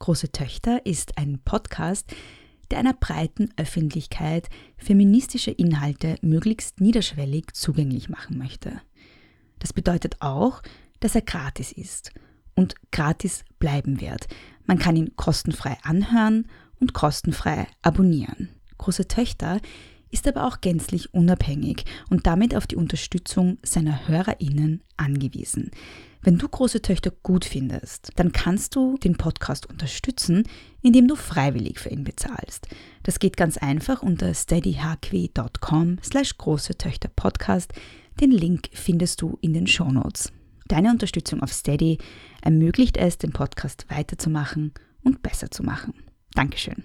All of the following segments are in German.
Große Töchter ist ein Podcast, der einer breiten Öffentlichkeit feministische Inhalte möglichst niederschwellig zugänglich machen möchte. Das bedeutet auch, dass er gratis ist und gratis bleiben wird. Man kann ihn kostenfrei anhören und kostenfrei abonnieren. Große Töchter ist aber auch gänzlich unabhängig und damit auf die Unterstützung seiner Hörerinnen angewiesen. Wenn du große Töchter gut findest, dann kannst du den Podcast unterstützen, indem du freiwillig für ihn bezahlst. Das geht ganz einfach unter steadyhq.com slash große Töchter Podcast. Den Link findest du in den Shownotes. Deine Unterstützung auf Steady ermöglicht es, den Podcast weiterzumachen und besser zu machen. Dankeschön.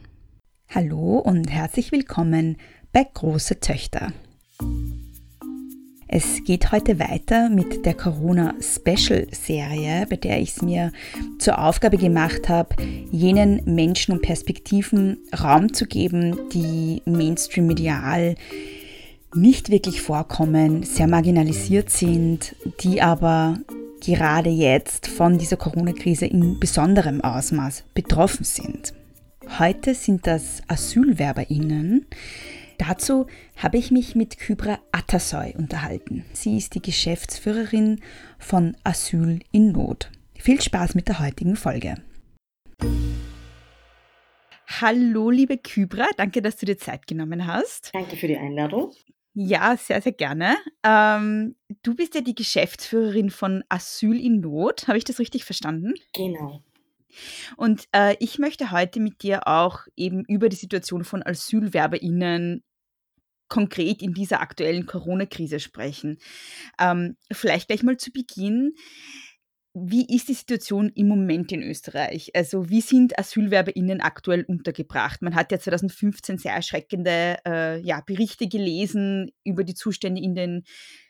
Hallo und herzlich willkommen bei Große Töchter. Es geht heute weiter mit der Corona-Special-Serie, bei der ich es mir zur Aufgabe gemacht habe, jenen Menschen und Perspektiven Raum zu geben, die Mainstream-medial nicht wirklich vorkommen, sehr marginalisiert sind, die aber gerade jetzt von dieser Corona-Krise in besonderem Ausmaß betroffen sind. Heute sind das AsylwerberInnen. Dazu habe ich mich mit Kybra Atasoy unterhalten. Sie ist die Geschäftsführerin von Asyl in Not. Viel Spaß mit der heutigen Folge. Hallo, liebe Kybra, danke, dass du dir Zeit genommen hast. Danke für die Einladung. Ja, sehr, sehr gerne. Ähm, du bist ja die Geschäftsführerin von Asyl in Not. Habe ich das richtig verstanden? Genau. Und äh, ich möchte heute mit dir auch eben über die Situation von AsylwerberInnen konkret in dieser aktuellen Corona-Krise sprechen. Ähm, vielleicht gleich mal zu Beginn. Wie ist die Situation im Moment in Österreich? Also wie sind AsylwerberInnen aktuell untergebracht? Man hat ja 2015 sehr erschreckende äh, ja, Berichte gelesen über die Zustände in den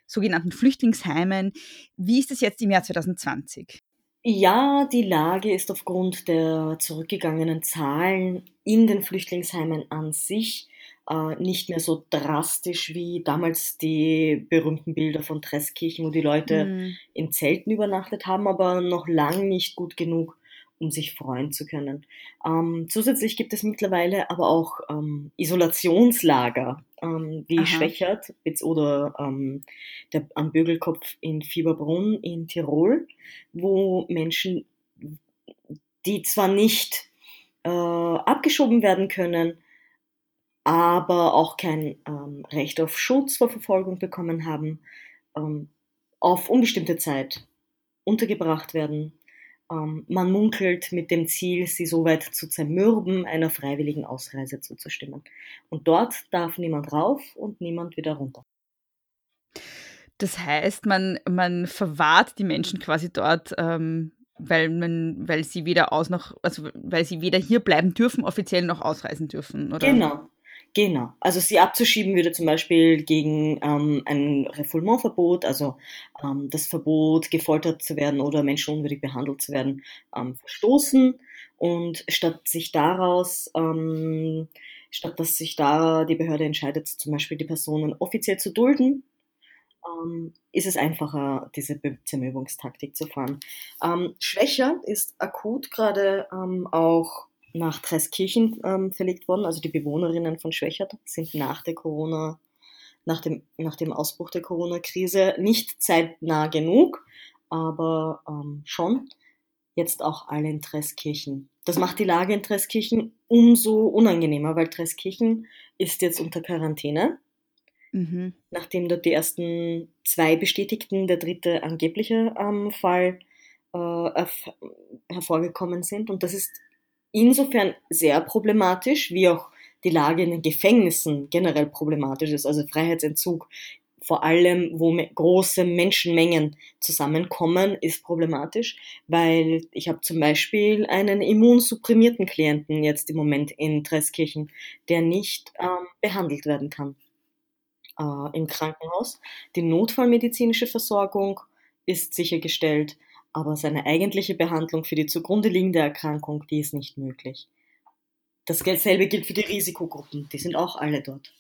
sogenannten Flüchtlingsheimen. Wie ist es jetzt im Jahr 2020? Ja, die Lage ist aufgrund der zurückgegangenen Zahlen in den Flüchtlingsheimen an sich äh, nicht mehr so drastisch wie damals die berühmten Bilder von Treskirchen, wo die Leute mhm. in Zelten übernachtet haben, aber noch lang nicht gut genug, um sich freuen zu können. Ähm, zusätzlich gibt es mittlerweile aber auch ähm, Isolationslager, ähm, wie Aha. Schwächert oder ähm, der, am Bögelkopf in Fieberbrunn in Tirol, wo Menschen, die zwar nicht äh, abgeschoben werden können, aber auch kein ähm, Recht auf Schutz vor Verfolgung bekommen haben, ähm, auf unbestimmte Zeit untergebracht werden. Ähm, man munkelt mit dem Ziel, sie so weit zu zermürben, einer freiwilligen Ausreise zuzustimmen. Und dort darf niemand rauf und niemand wieder runter. Das heißt, man, man verwahrt die Menschen quasi dort, ähm, weil, man, weil sie weder aus noch, also weil sie weder hier bleiben dürfen, offiziell noch ausreisen dürfen, oder? Genau, Genau. Also sie abzuschieben würde zum Beispiel gegen ähm, ein Refoulementverbot, also ähm, das Verbot, gefoltert zu werden oder menschenunwürdig behandelt zu werden, ähm, verstoßen. Und statt sich daraus, ähm, statt dass sich da die Behörde entscheidet, zum Beispiel die Personen offiziell zu dulden, ähm, ist es einfacher, diese Zermürbungstaktik zu fahren. Ähm, schwächer ist akut gerade ähm, auch nach Treskirchen ähm, verlegt worden. Also die Bewohnerinnen von Schwächert sind nach der Corona, nach dem, nach dem Ausbruch der Corona-Krise nicht zeitnah genug, aber ähm, schon jetzt auch alle in Treskirchen. Das macht die Lage in Treskirchen umso unangenehmer, weil Treskirchen ist jetzt unter Quarantäne. Mhm. Nachdem dort die ersten zwei bestätigten, der dritte angebliche ähm, Fall äh, hervorgekommen sind. Und das ist insofern sehr problematisch, wie auch die Lage in den Gefängnissen generell problematisch ist, also Freiheitsentzug. Vor allem, wo große Menschenmengen zusammenkommen, ist problematisch, weil ich habe zum Beispiel einen immunsupprimierten Klienten jetzt im Moment in Treskirchen, der nicht ähm, behandelt werden kann äh, im Krankenhaus. Die notfallmedizinische Versorgung ist sichergestellt, aber seine eigentliche Behandlung für die zugrunde liegende Erkrankung, die ist nicht möglich. Dasselbe gilt für die Risikogruppen, die sind auch alle dort.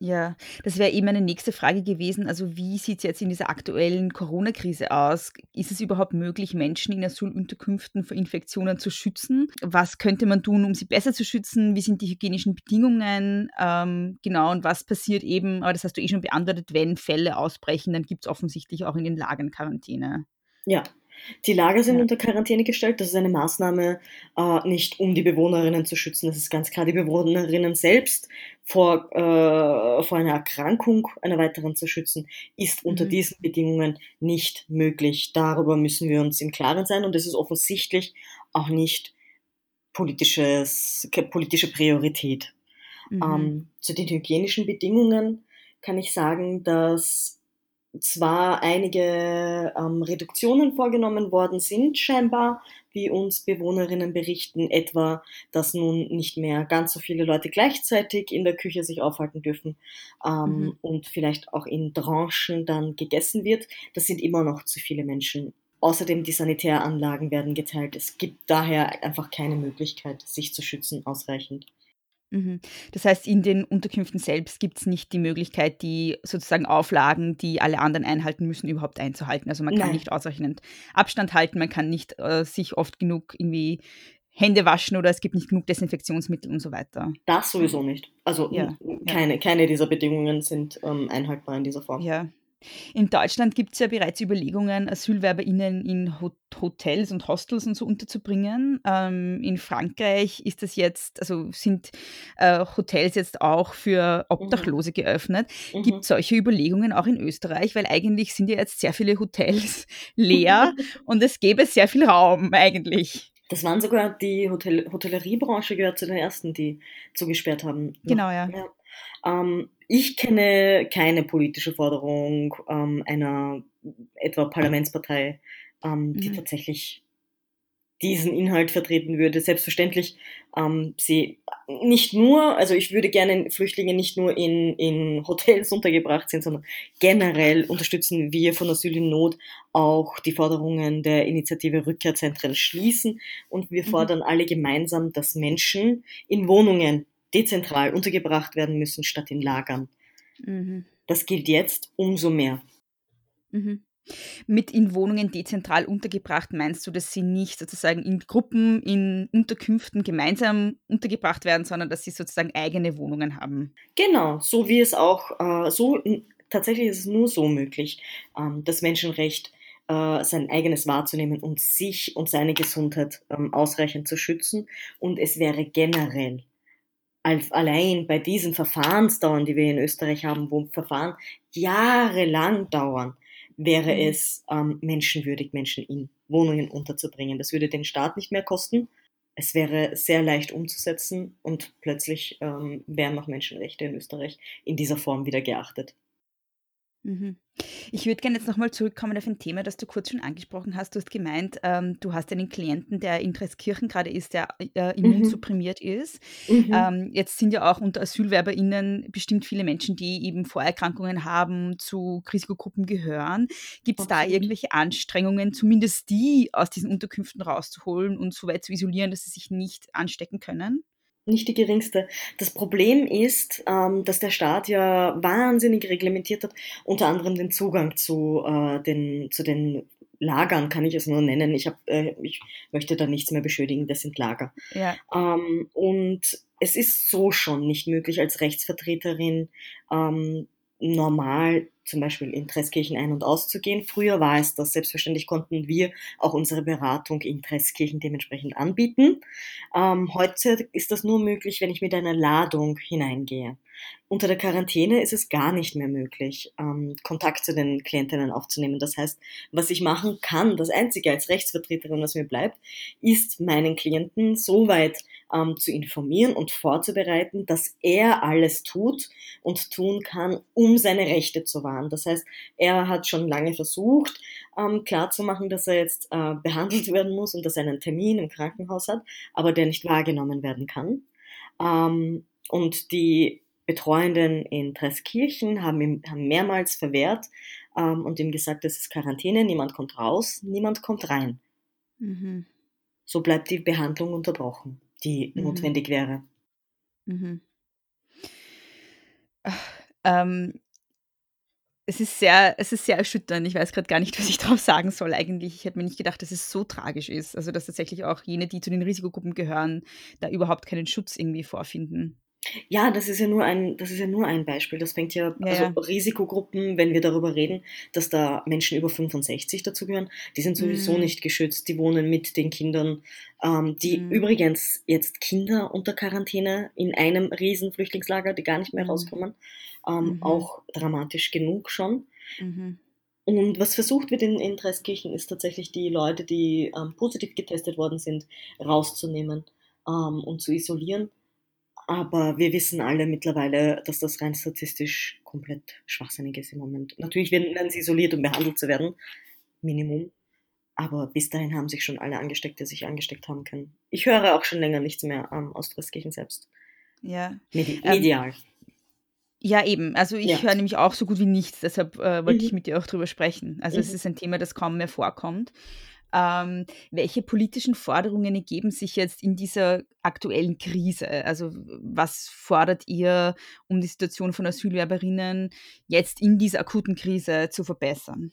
Ja, das wäre eben meine nächste Frage gewesen. Also wie sieht es jetzt in dieser aktuellen Corona-Krise aus? Ist es überhaupt möglich, Menschen in Asylunterkünften vor Infektionen zu schützen? Was könnte man tun, um sie besser zu schützen? Wie sind die hygienischen Bedingungen? Ähm, genau, und was passiert eben, aber das hast du eh schon beantwortet, wenn Fälle ausbrechen, dann gibt es offensichtlich auch in den Lagern Quarantäne. Ja, die Lager sind ja. unter Quarantäne gestellt. Das ist eine Maßnahme, äh, nicht um die Bewohnerinnen zu schützen. Das ist ganz klar die Bewohnerinnen selbst vor, äh, vor einer Erkrankung einer weiteren zu schützen, ist unter mhm. diesen Bedingungen nicht möglich. Darüber müssen wir uns im Klaren sein und es ist offensichtlich auch nicht politisches, politische Priorität. Mhm. Ähm, zu den hygienischen Bedingungen kann ich sagen, dass zwar einige ähm, Reduktionen vorgenommen worden sind, scheinbar, wie uns Bewohnerinnen berichten, etwa, dass nun nicht mehr ganz so viele Leute gleichzeitig in der Küche sich aufhalten dürfen ähm, mhm. und vielleicht auch in Tranchen dann gegessen wird. Das sind immer noch zu viele Menschen. Außerdem die Sanitäranlagen werden geteilt. Es gibt daher einfach keine Möglichkeit, sich zu schützen ausreichend. Mhm. Das heißt, in den Unterkünften selbst gibt es nicht die Möglichkeit, die sozusagen Auflagen, die alle anderen einhalten müssen, überhaupt einzuhalten. Also man kann Nein. nicht ausreichend Abstand halten, man kann nicht äh, sich oft genug irgendwie Hände waschen oder es gibt nicht genug Desinfektionsmittel und so weiter. Das sowieso nicht. Also ja, keine, ja. keine dieser Bedingungen sind ähm, einhaltbar in dieser Form. Ja, in Deutschland gibt es ja bereits Überlegungen, AsylwerberInnen in Hotels und Hostels und so unterzubringen. Ähm, in Frankreich ist das jetzt, also sind äh, Hotels jetzt auch für Obdachlose mhm. geöffnet. Mhm. Gibt es solche Überlegungen auch in Österreich? Weil eigentlich sind ja jetzt sehr viele Hotels leer und es gäbe sehr viel Raum eigentlich. Das waren sogar die Hotel Hotelleriebranche gehört zu den ersten, die zugesperrt haben. Genau, ja. ja. Ähm, ich kenne keine politische Forderung ähm, einer etwa Parlamentspartei, ähm, die mhm. tatsächlich diesen Inhalt vertreten würde. Selbstverständlich ähm, sie nicht nur, also ich würde gerne Flüchtlinge nicht nur in, in Hotels untergebracht sind, sondern generell unterstützen wir von Asyl in Not auch die Forderungen der Initiative Rückkehrzentren schließen und wir mhm. fordern alle gemeinsam, dass Menschen in Wohnungen dezentral untergebracht werden müssen statt in Lagern. Mhm. Das gilt jetzt umso mehr. Mhm. Mit in Wohnungen dezentral untergebracht meinst du, dass sie nicht sozusagen in Gruppen, in Unterkünften gemeinsam untergebracht werden, sondern dass sie sozusagen eigene Wohnungen haben? Genau, so wie es auch, äh, so tatsächlich ist es nur so möglich, ähm, das Menschenrecht äh, sein eigenes wahrzunehmen und sich und seine Gesundheit ähm, ausreichend zu schützen. Und es wäre generell allein bei diesen Verfahrensdauern, die wir in Österreich haben, wo Verfahren jahrelang dauern, wäre mhm. es ähm, menschenwürdig, Menschen in Wohnungen unterzubringen. Das würde den Staat nicht mehr kosten. Es wäre sehr leicht umzusetzen und plötzlich ähm, wären noch Menschenrechte in Österreich in dieser Form wieder geachtet. Mhm. Ich würde gerne jetzt nochmal zurückkommen auf ein Thema, das du kurz schon angesprochen hast. Du hast gemeint, ähm, du hast einen Klienten, der in Treskirchen gerade ist, der äh, immunsupprimiert mhm. ist. Mhm. Ähm, jetzt sind ja auch unter AsylwerberInnen bestimmt viele Menschen, die eben Vorerkrankungen haben, zu Risikogruppen gehören. Gibt es da irgendwelche Anstrengungen, zumindest die aus diesen Unterkünften rauszuholen und so weit zu isolieren, dass sie sich nicht anstecken können? Nicht die geringste. Das Problem ist, ähm, dass der Staat ja wahnsinnig reglementiert hat, unter anderem den Zugang zu, äh, den, zu den Lagern, kann ich es nur nennen. Ich, hab, äh, ich möchte da nichts mehr beschönigen, das sind Lager. Ja. Ähm, und es ist so schon nicht möglich, als Rechtsvertreterin ähm, normal zum Beispiel in Treskirchen ein- und auszugehen. Früher war es das. Selbstverständlich konnten wir auch unsere Beratung in Treskirchen dementsprechend anbieten. Ähm, heute ist das nur möglich, wenn ich mit einer Ladung hineingehe. Unter der Quarantäne ist es gar nicht mehr möglich, ähm, Kontakt zu den Klientinnen aufzunehmen. Das heißt, was ich machen kann, das Einzige als Rechtsvertreterin, was mir bleibt, ist meinen Klienten so weit ähm, zu informieren und vorzubereiten, dass er alles tut und tun kann, um seine Rechte zu wahren. Das heißt, er hat schon lange versucht, ähm, klarzumachen, dass er jetzt äh, behandelt werden muss und dass er einen Termin im Krankenhaus hat, aber der nicht wahrgenommen werden kann. Ähm, und die Betreuenden in Treskirchen haben ihm haben mehrmals verwehrt ähm, und ihm gesagt, das ist Quarantäne, niemand kommt raus, niemand kommt rein. Mhm. So bleibt die Behandlung unterbrochen die mhm. notwendig wäre. Mhm. Ähm, es ist sehr, es ist sehr erschütternd. Ich weiß gerade gar nicht, was ich darauf sagen soll eigentlich. Ich hätte mir nicht gedacht, dass es so tragisch ist. Also dass tatsächlich auch jene, die zu den Risikogruppen gehören, da überhaupt keinen Schutz irgendwie vorfinden. Ja, das ist ja nur ein, das ist ja nur ein Beispiel. Das fängt ja, Ja, also ja. Risikogruppen, wenn wir darüber reden, dass da Menschen über 65 dazugehören, die sind sowieso Mhm. nicht geschützt. Die wohnen mit den Kindern, ähm, die Mhm. übrigens jetzt Kinder unter Quarantäne in einem riesen Flüchtlingslager, die gar nicht mehr Mhm. rauskommen, ähm, Mhm. auch dramatisch genug schon. Mhm. Und was versucht wird in, in Treskirchen ist tatsächlich die Leute, die ähm, positiv getestet worden sind, rauszunehmen ähm, und zu isolieren. Aber wir wissen alle mittlerweile, dass das rein statistisch komplett schwachsinnig ist im Moment. Natürlich werden, sie isoliert, um behandelt zu werden, Minimum. Aber bis dahin haben sich schon alle angesteckt, die sich angesteckt haben können. Ich höre auch schon länger nichts mehr ähm, aus selbst. Ja. Medi Ähm, medial. Ja, eben. Also ich Ja. höre nämlich auch so gut wie nichts, deshalb äh, wollte ich Mhm. mit dir auch drüber sprechen. Also es Mhm. ist ein Thema, das kaum mehr vorkommt. Ähm, welche politischen Forderungen ergeben sich jetzt in dieser aktuellen Krise? Also was fordert ihr, um die Situation von Asylwerberinnen jetzt in dieser akuten Krise zu verbessern?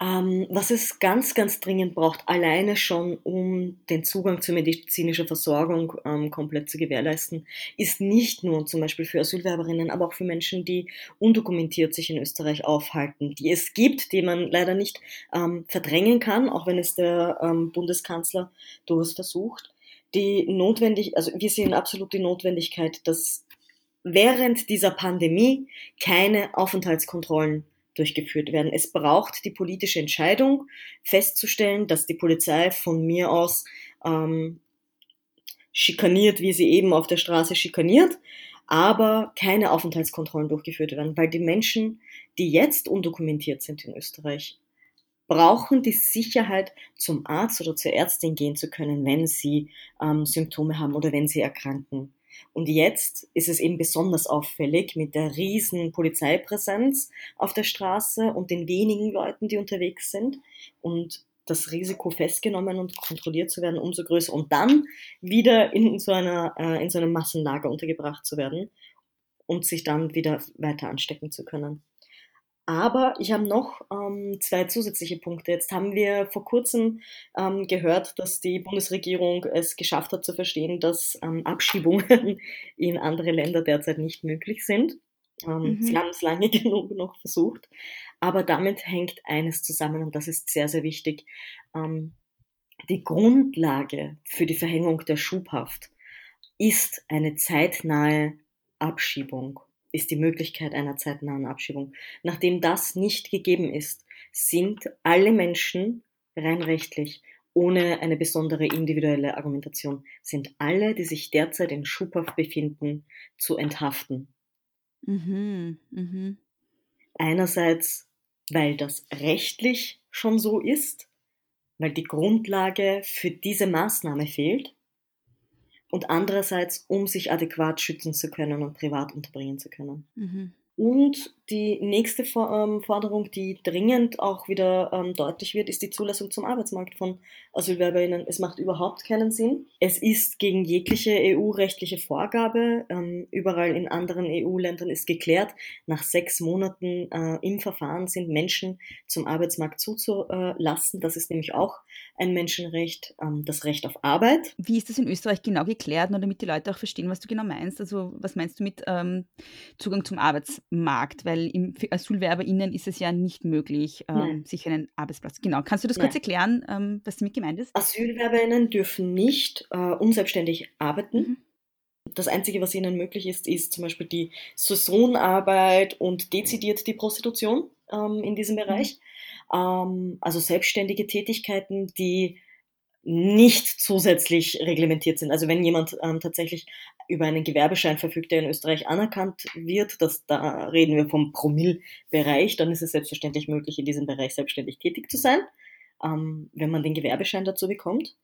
Ähm, was es ganz, ganz dringend braucht, alleine schon, um den Zugang zu medizinischer Versorgung ähm, komplett zu gewährleisten, ist nicht nur zum Beispiel für Asylwerberinnen, aber auch für Menschen, die undokumentiert sich in Österreich aufhalten, die es gibt, die man leider nicht ähm, verdrängen kann, auch wenn es der ähm, Bundeskanzler durchaus versucht. Die notwendig, also wir sehen absolut die Notwendigkeit, dass während dieser Pandemie keine Aufenthaltskontrollen durchgeführt werden. Es braucht die politische Entscheidung, festzustellen, dass die Polizei von mir aus ähm, schikaniert, wie sie eben auf der Straße schikaniert, aber keine Aufenthaltskontrollen durchgeführt werden, weil die Menschen, die jetzt undokumentiert sind in Österreich, brauchen die Sicherheit, zum Arzt oder zur Ärztin gehen zu können, wenn sie ähm, Symptome haben oder wenn sie erkranken. Und jetzt ist es eben besonders auffällig mit der riesen Polizeipräsenz auf der Straße und den wenigen Leuten, die unterwegs sind. Und das Risiko festgenommen und kontrolliert zu werden umso größer und dann wieder in so einer äh, in so einem Massenlager untergebracht zu werden und sich dann wieder weiter anstecken zu können. Aber ich habe noch ähm, zwei zusätzliche Punkte. Jetzt haben wir vor kurzem ähm, gehört, dass die Bundesregierung es geschafft hat zu verstehen, dass ähm, Abschiebungen in andere Länder derzeit nicht möglich sind. Ähm, Mhm. Sie haben es lange genug noch versucht. Aber damit hängt eines zusammen und das ist sehr, sehr wichtig. Ähm, die Grundlage für die Verhängung der Schubhaft ist eine zeitnahe Abschiebung, ist die Möglichkeit einer zeitnahen Abschiebung. Nachdem das nicht gegeben ist, sind alle Menschen rein rechtlich, ohne eine besondere individuelle Argumentation, sind alle, die sich derzeit in Schubhaft befinden, zu enthaften. Mhm. Mhm. Einerseits, weil das rechtlich schon so ist, weil die Grundlage für diese Maßnahme fehlt und andererseits, um sich adäquat schützen zu können und privat unterbringen zu können. Mhm. Und die nächste ähm, Forderung, die dringend auch wieder ähm, deutlich wird, ist die Zulassung zum Arbeitsmarkt von AsylwerberInnen. Es macht überhaupt keinen Sinn. Es ist gegen jegliche EU-rechtliche Vorgabe. Ähm, überall in anderen EU-Ländern ist geklärt, nach sechs Monaten äh, im Verfahren sind Menschen zum Arbeitsmarkt zuzulassen. Das ist nämlich auch ein Menschenrecht, ähm, das Recht auf Arbeit. Wie ist das in Österreich genau geklärt, nur damit die Leute auch verstehen, was du genau meinst? Also was meinst du mit ähm, Zugang zum Arbeitsmarkt? Weil im, für AsylwerberInnen ist es ja nicht möglich, ähm, sich einen Arbeitsplatz. Genau. Kannst du das kurz Nein. erklären, ähm, was damit gemeint ist? AsylwerberInnen dürfen nicht äh, unselbstständig arbeiten. Mhm. Das Einzige, was ihnen möglich ist, ist zum Beispiel die Saisonarbeit und dezidiert die Prostitution ähm, in diesem Bereich. Ähm, also selbstständige Tätigkeiten, die nicht zusätzlich reglementiert sind. Also wenn jemand ähm, tatsächlich über einen Gewerbeschein verfügt, der in Österreich anerkannt wird, das, da reden wir vom Promillbereich, dann ist es selbstverständlich möglich, in diesem Bereich selbstständig tätig zu sein, ähm, wenn man den Gewerbeschein dazu bekommt.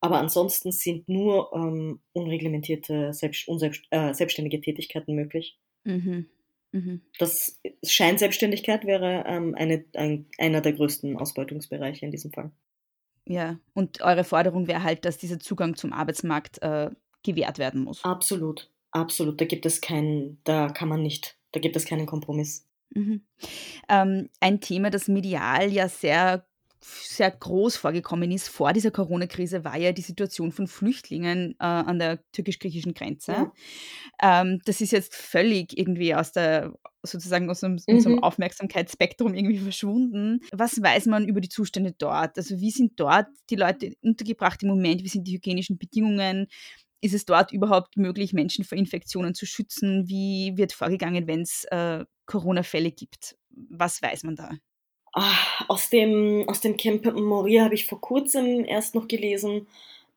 Aber ansonsten sind nur ähm, unreglementierte, selbst, unselbst, äh, selbstständige Tätigkeiten möglich. Mhm. Mhm. Das Scheinselbstständigkeit wäre ähm, eine, ein, einer der größten Ausbeutungsbereiche in diesem Fall. Ja, und eure Forderung wäre halt, dass dieser Zugang zum Arbeitsmarkt äh, gewährt werden muss. Absolut, absolut. Da gibt es keinen, da kann man nicht Da gibt es keinen Kompromiss. Mhm. Ähm, ein Thema, das medial ja sehr sehr groß vorgekommen ist vor dieser Corona-Krise, war ja die Situation von Flüchtlingen äh, an der türkisch-griechischen Grenze. Ja. Ähm, das ist jetzt völlig irgendwie aus der sozusagen aus unserem, unserem Mhm. Aufmerksamkeitsspektrum irgendwie verschwunden. Was weiß man über die Zustände dort? Also wie sind dort die Leute untergebracht im Moment? Wie sind die hygienischen Bedingungen? Ist es dort überhaupt möglich, Menschen vor Infektionen zu schützen? Wie wird vorgegangen, wenn es äh, Corona-Fälle gibt? Was weiß man da? Ah, aus dem, aus dem Camp Moria habe ich vor kurzem erst noch gelesen,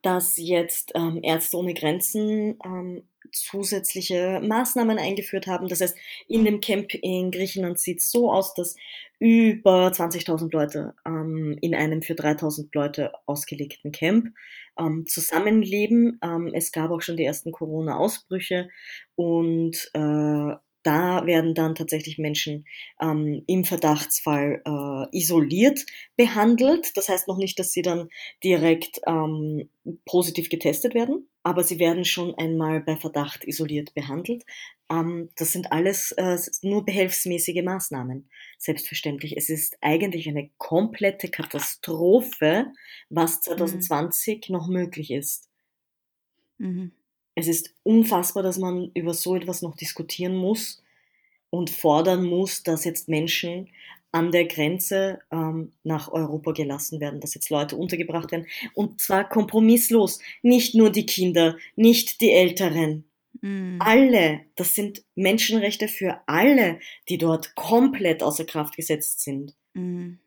dass jetzt ähm, Ärzte ohne Grenzen ähm, zusätzliche Maßnahmen eingeführt haben. Das heißt, in dem Camp in Griechenland sieht es so aus, dass über 20.000 Leute ähm, in einem für 3.000 Leute ausgelegten Camp ähm, zusammenleben. Ähm, es gab auch schon die ersten Corona-Ausbrüche und äh, da werden dann tatsächlich Menschen ähm, im Verdachtsfall äh, isoliert behandelt. Das heißt noch nicht, dass sie dann direkt ähm, positiv getestet werden, aber sie werden schon einmal bei Verdacht isoliert behandelt. Ähm, das sind alles äh, nur behelfsmäßige Maßnahmen. Selbstverständlich. Es ist eigentlich eine komplette Katastrophe, was 2020 noch möglich ist. Mhm. Es ist unfassbar, dass man über so etwas noch diskutieren muss und fordern muss, dass jetzt Menschen an der Grenze ähm, nach Europa gelassen werden, dass jetzt Leute untergebracht werden. Und zwar kompromisslos. Nicht nur die Kinder, nicht die Älteren. Mhm. Alle. Das sind Menschenrechte für alle, die dort komplett außer Kraft gesetzt sind. Mhm.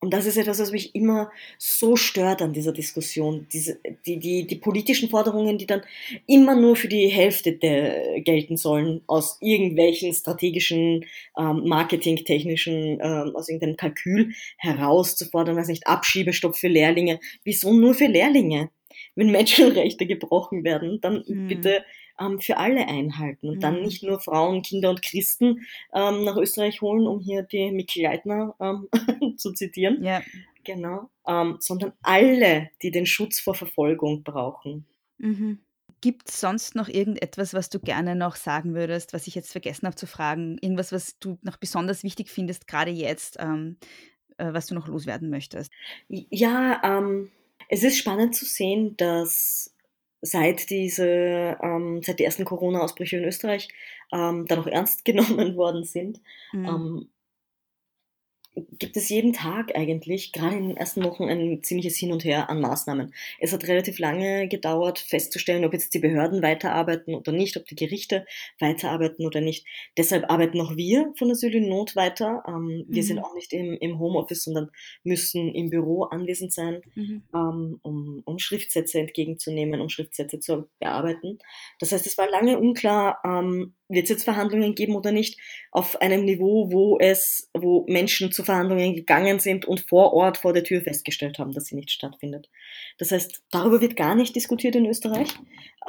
Und das ist etwas, was mich immer so stört an dieser Diskussion. Diese, die, die, die politischen Forderungen, die dann immer nur für die Hälfte der, gelten sollen, aus irgendwelchen strategischen, ähm, marketingtechnischen, ähm, aus irgendeinem Kalkül herauszufordern, weiß nicht, Abschiebestopp für Lehrlinge. Wieso nur für Lehrlinge? Wenn Menschenrechte gebrochen werden, dann Mhm. bitte ähm, für alle einhalten und dann Mhm. nicht nur Frauen, Kinder und Christen ähm, nach Österreich holen, um hier die Mikl Leitner ähm, zu zitieren. Ja. Genau. Ähm, sondern alle, die den Schutz vor Verfolgung brauchen. Mhm. Gibt es sonst noch irgendetwas, was du gerne noch sagen würdest, was ich jetzt vergessen habe zu fragen? Irgendwas, was du noch besonders wichtig findest, gerade jetzt, ähm, äh, was du noch loswerden möchtest? Ja, ähm, es ist spannend zu sehen, dass seit diese, ähm, seit die ersten Corona-Ausbrüche in Österreich ähm, dann auch ernst genommen worden sind, Mhm. ähm, gibt es jeden Tag eigentlich, gerade in den ersten Wochen, ein ziemliches Hin und Her an Maßnahmen. Es hat relativ lange gedauert, festzustellen, ob jetzt die Behörden weiterarbeiten oder nicht, ob die Gerichte weiterarbeiten oder nicht. Deshalb arbeiten auch wir von Asyl in Not weiter. Ähm, wir sind Mhm. auch nicht im, im Homeoffice, sondern müssen im Büro anwesend sein, Mhm. ähm, um, um Schriftsätze entgegenzunehmen, um Schriftsätze zu bearbeiten. Das heißt, es war lange unklar, ähm, wird es jetzt Verhandlungen geben oder nicht, auf einem Niveau, wo es, wo Menschen zu Verhandlungen gegangen sind und vor Ort vor der Tür festgestellt haben, dass sie nicht stattfindet. Das heißt, darüber wird gar nicht diskutiert in Österreich,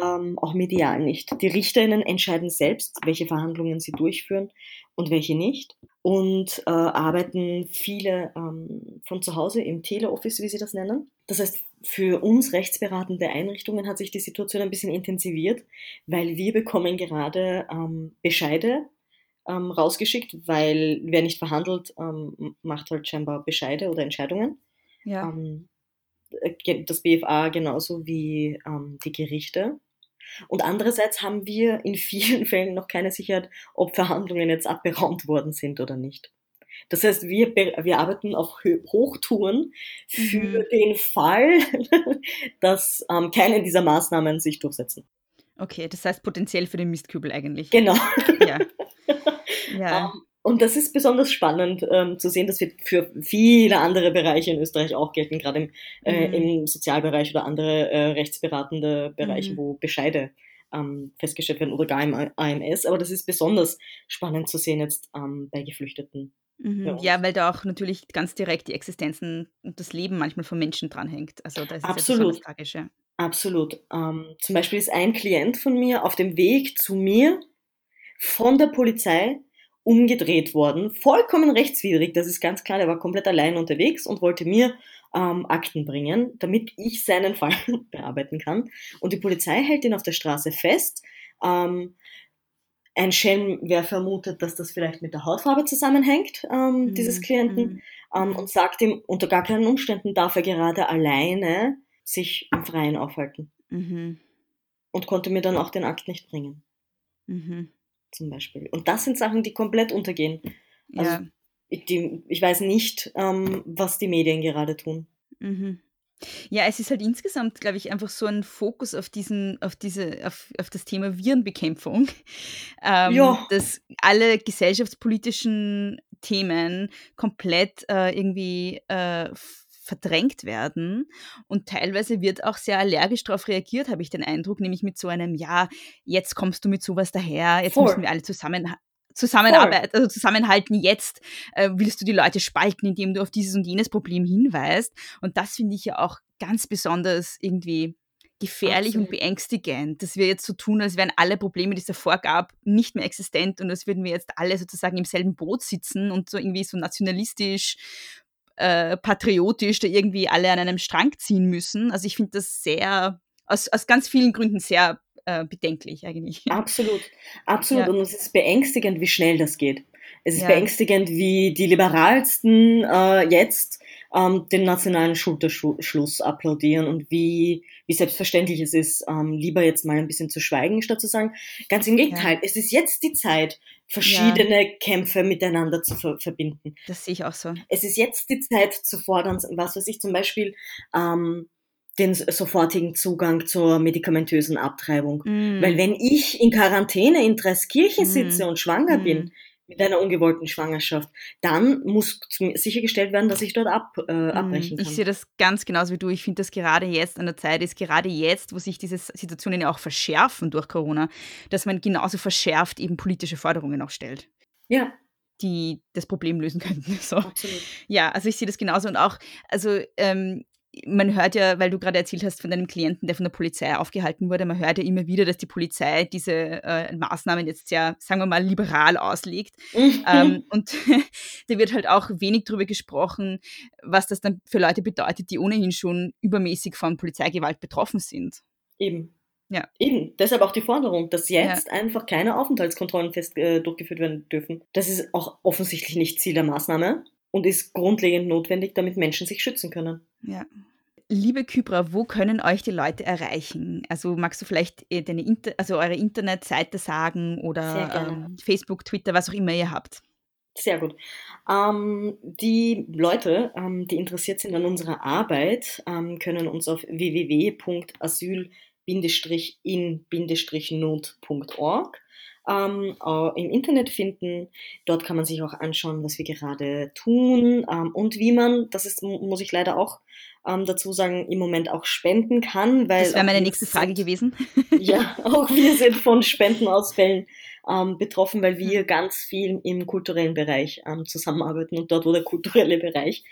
ähm, auch medial nicht. Die RichterInnen entscheiden selbst, welche Verhandlungen sie durchführen und welche nicht. Und äh, arbeiten viele ähm, von zu Hause im Teleoffice, wie sie das nennen. Das heißt, für uns rechtsberatende Einrichtungen hat sich die Situation ein bisschen intensiviert, weil wir bekommen gerade ähm, Bescheide ähm, rausgeschickt, weil wer nicht verhandelt, ähm, macht halt scheinbar Bescheide oder Entscheidungen. Ja. Ähm, äh, das BFA genauso wie ähm, die Gerichte. Und andererseits haben wir in vielen Fällen noch keine Sicherheit, ob Verhandlungen jetzt abberaumt worden sind oder nicht. Das heißt, wir, wir arbeiten auf Hochtouren für Mhm. den Fall, dass ähm, keine dieser Maßnahmen sich durchsetzen. Okay, das heißt potenziell für den Mistkübel eigentlich. Genau. Ja. Ja. Ähm, und das ist besonders spannend ähm, zu sehen, das wird für viele andere Bereiche in Österreich auch gelten, gerade im, äh, Mhm. im Sozialbereich oder andere äh, rechtsberatende Bereiche, Mhm. wo Bescheide ähm, festgestellt werden oder gar im AMS. Aber das ist besonders spannend zu sehen jetzt ähm, bei Geflüchteten. Mhm. Ja. Ja, weil da auch natürlich ganz direkt die Existenzen und das Leben manchmal von Menschen dranhängt. Also da ist es ja Absolut. besonders tragisch. Ja. Absolut. Ähm, zum Beispiel ist ein Klient von mir auf dem Weg zu mir von der Polizei umgedreht worden. Vollkommen rechtswidrig, das ist ganz klar. Der war komplett allein unterwegs und wollte mir ähm, Akten bringen, damit ich seinen Fall bearbeiten kann. Und die Polizei hält ihn auf der Straße fest. Ähm, ein Schelm, wer vermutet, dass das vielleicht mit der Hautfarbe zusammenhängt, ähm, mhm. dieses Klienten, mhm. ähm, und sagt ihm, unter gar keinen Umständen darf er gerade alleine sich im Freien aufhalten. Mhm. Und konnte mir dann auch den Akt nicht bringen. Mhm. Zum Beispiel. Und das sind Sachen, die komplett untergehen. Also ja. ich, die, ich weiß nicht, ähm, was die Medien gerade tun. Mhm. Ja, es ist halt insgesamt, glaube ich, einfach so ein Fokus auf diesen, auf diese, auf, auf das Thema Virenbekämpfung, ähm, ja. dass alle gesellschaftspolitischen Themen komplett äh, irgendwie äh, verdrängt werden und teilweise wird auch sehr allergisch darauf reagiert, habe ich den Eindruck, nämlich mit so einem, ja, jetzt kommst du mit sowas daher, jetzt Voll. müssen wir alle zusammen Zusammenarbeit, also zusammenhalten jetzt, äh, willst du die Leute spalten, indem du auf dieses und jenes Problem hinweist. Und das finde ich ja auch ganz besonders irgendwie gefährlich Absolut. und beängstigend, dass wir jetzt so tun, als wären alle Probleme, die es davor gab, nicht mehr existent und als würden wir jetzt alle sozusagen im selben Boot sitzen und so irgendwie so nationalistisch, äh, patriotisch da irgendwie alle an einem Strang ziehen müssen. Also ich finde das sehr, aus, aus ganz vielen Gründen sehr äh, bedenklich eigentlich. Absolut, absolut. Ja. Und es ist beängstigend, wie schnell das geht. Es ist ja. beängstigend, wie die Liberalsten äh, jetzt ähm, den nationalen Schulterschluss applaudieren und wie, wie selbstverständlich es ist, ähm, lieber jetzt mal ein bisschen zu schweigen, statt zu sagen, ganz im Gegenteil, ja. es ist jetzt die Zeit, verschiedene ja. Kämpfe miteinander zu ver verbinden. Das sehe ich auch so. Es ist jetzt die Zeit zu fordern, was weiß ich zum Beispiel, ähm, den sofortigen Zugang zur medikamentösen Abtreibung. Mm. Weil wenn ich in Quarantäne in Dreiskirchen mm. sitze und schwanger mm. bin, mit einer ungewollten Schwangerschaft, dann muss sichergestellt werden, dass ich dort ab, äh, mm. abbrechen kann. Ich sehe das ganz genauso wie du. Ich finde, dass gerade jetzt an der Zeit ist, gerade jetzt, wo sich diese Situationen ja auch verschärfen durch Corona, dass man genauso verschärft eben politische Forderungen auch stellt. Ja, die das Problem lösen könnten. So. Absolut. Ja, also ich sehe das genauso und auch, also ähm, man hört ja, weil du gerade erzählt hast von deinem Klienten, der von der Polizei aufgehalten wurde, man hört ja immer wieder, dass die Polizei diese äh, Maßnahmen jetzt sehr, sagen wir mal, liberal auslegt. Ähm, und da wird halt auch wenig darüber gesprochen, was das dann für Leute bedeutet, die ohnehin schon übermäßig von Polizeigewalt betroffen sind. Eben. Ja. Eben. Deshalb auch die Forderung, dass jetzt ja. einfach keine Aufenthaltskontrollen fest, äh, durchgeführt werden dürfen. Das ist auch offensichtlich nicht Ziel der Maßnahme und ist grundlegend notwendig, damit Menschen sich schützen können. Ja. Liebe Kybra, wo können euch die Leute erreichen? Also magst du vielleicht äh, deine Inter also eure Internetseite sagen oder ähm, Facebook, Twitter, was auch immer ihr habt? Sehr gut. Ähm, die Leute, ähm, die interessiert sind an unserer Arbeit, ähm, können uns auf www.asyl-in-not.org ähm, äh, im Internet finden. Dort kann man sich auch anschauen, was wir gerade tun ähm, und wie man, das ist, muss ich leider auch ähm, dazu sagen, im Moment auch spenden kann. Weil das wäre meine nächste Frage gewesen. ja, auch wir sind von Spendenausfällen ähm, betroffen, weil wir ganz viel im kulturellen Bereich ähm, zusammenarbeiten und dort, wo der kulturelle Bereich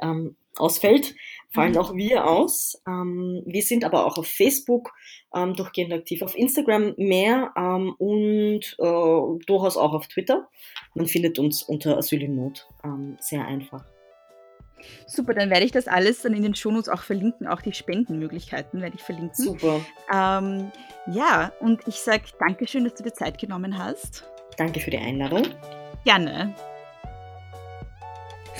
ähm, ausfällt, fallen mhm. auch wir aus. Ähm, wir sind aber auch auf Facebook ähm, durchgehend aktiv, auf Instagram mehr ähm, und äh, durchaus auch auf Twitter. Man findet uns unter Asyl in Not ähm, sehr einfach. Super, dann werde ich das alles dann in den Shownotes auch verlinken, auch die Spendenmöglichkeiten werde ich verlinken. Super. Ähm, ja, und ich sage Dankeschön, dass du dir Zeit genommen hast. Danke für die Einladung. Gerne.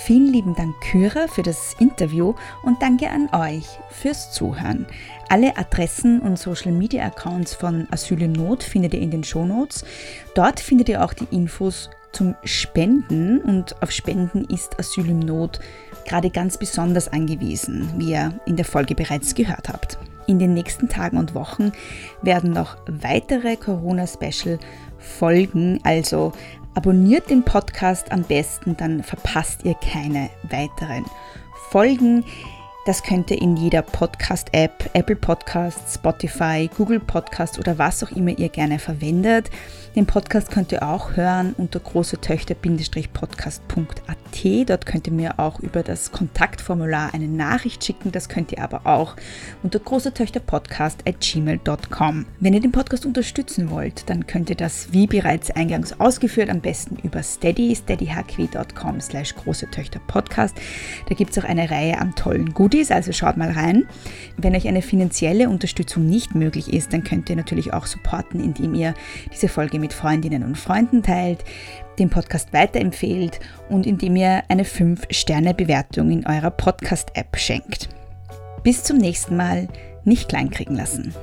Vielen lieben Dank, Kyra, für das Interview und danke an euch fürs Zuhören. Alle Adressen und Social Media Accounts von Asyl in Not findet ihr in den Shownotes. Dort findet ihr auch die Infos zum Spenden und auf Spenden ist Asyl in Not gerade ganz besonders angewiesen, wie ihr in der Folge bereits gehört habt. In den nächsten Tagen und Wochen werden noch weitere Corona-Special folgen, also abonniert den Podcast am besten, dann verpasst ihr keine weiteren Folgen. Das könnt ihr in jeder Podcast-App, Apple Podcasts, Spotify, Google Podcast oder was auch immer ihr gerne verwendet. Den Podcast könnt ihr auch hören unter großetöchter-podcast.at. Dort könnt ihr mir auch über das Kontaktformular eine Nachricht schicken. Das könnt ihr aber auch unter großetöchterpodcast.gmail.com. Wenn ihr den Podcast unterstützen wollt, dann könnt ihr das, wie bereits eingangs ausgeführt, am besten über steady, steadyhq.com slash großetöchterpodcast. Da gibt es auch eine Reihe an tollen Guten Goodies, also schaut mal rein. Wenn euch eine finanzielle Unterstützung nicht möglich ist, dann könnt ihr natürlich auch supporten, indem ihr diese Folge mit Freundinnen und Freunden teilt, den Podcast weiterempfehlt und indem ihr eine 5-Sterne-Bewertung in eurer Podcast-App schenkt. Bis zum nächsten Mal, nicht kleinkriegen lassen.